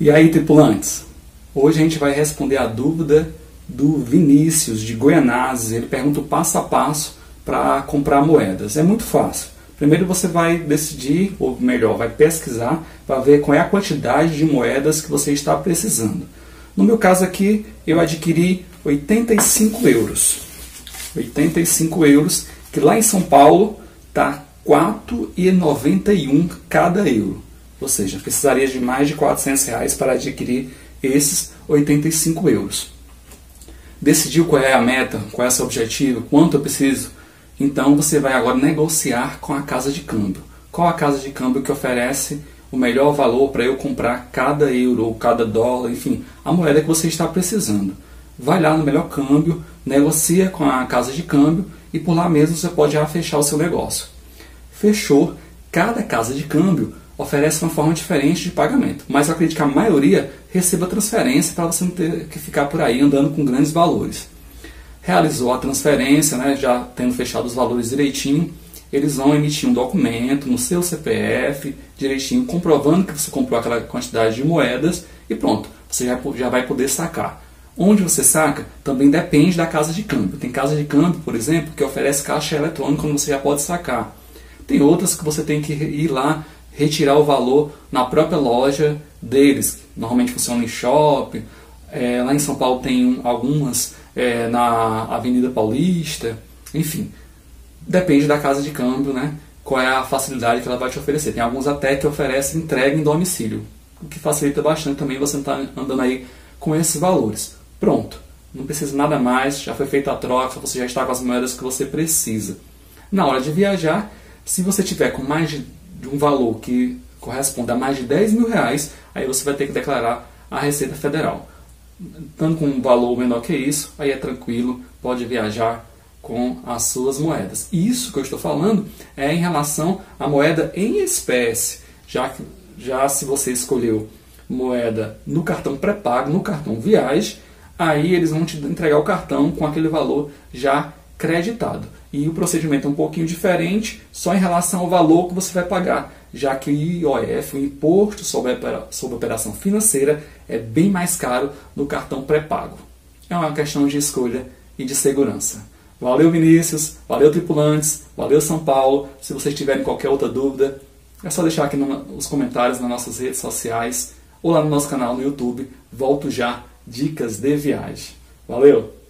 E aí, tripulantes? Hoje a gente vai responder a dúvida do Vinícius de Goianazes. Ele pergunta o passo a passo para comprar moedas. É muito fácil. Primeiro você vai decidir, ou melhor, vai pesquisar para ver qual é a quantidade de moedas que você está precisando. No meu caso aqui, eu adquiri 85 euros. 85 euros, que lá em São Paulo está 4,91 cada euro. Ou seja, precisaria de mais de 400 reais para adquirir esses 85 euros. Decidiu qual é a meta, qual é o seu objetivo, quanto eu preciso? Então você vai agora negociar com a casa de câmbio. Qual a casa de câmbio que oferece o melhor valor para eu comprar cada euro ou cada dólar, enfim, a moeda que você está precisando. Vai lá no melhor câmbio, negocia com a casa de câmbio e por lá mesmo você pode já fechar o seu negócio. Fechou, cada casa de câmbio oferece uma forma diferente de pagamento, mas eu acredito que a maioria receba transferência para você não ter que ficar por aí andando com grandes valores. Realizou a transferência, né, já tendo fechado os valores direitinho, eles vão emitir um documento no seu CPF, direitinho, comprovando que você comprou aquela quantidade de moedas e pronto, você já, já vai poder sacar. Onde você saca também depende da casa de câmbio. Tem casa de câmbio, por exemplo, que oferece caixa eletrônica onde você já pode sacar. Tem outras que você tem que ir lá retirar o valor na própria loja deles. Normalmente funciona em shopping. É, lá em São Paulo tem algumas é, na Avenida Paulista. Enfim, depende da casa de câmbio, né? Qual é a facilidade que ela vai te oferecer. Tem alguns até que oferecem entrega em domicílio, o que facilita bastante também você estar tá andando aí com esses valores. Pronto, não precisa nada mais, já foi feita a troca, você já está com as moedas que você precisa. Na hora de viajar, se você tiver com mais de um valor que corresponde a mais de 10 mil reais, aí você vai ter que declarar a Receita Federal. Estando com um valor menor que isso, aí é tranquilo, pode viajar com as suas moedas. Isso que eu estou falando é em relação à moeda em espécie, já que já se você escolheu moeda no cartão pré-pago, no cartão viagem, aí eles vão te entregar o cartão com aquele valor já creditado. E o procedimento é um pouquinho diferente, só em relação ao valor que você vai pagar, já que o IOF, o Imposto sobre, sobre Operação Financeira, é bem mais caro no cartão pré-pago. É uma questão de escolha e de segurança. Valeu, Vinícius. Valeu, tripulantes. Valeu, São Paulo. Se vocês tiverem qualquer outra dúvida, é só deixar aqui nos comentários nas nossas redes sociais ou lá no nosso canal no YouTube. Volto já. Dicas de viagem. Valeu!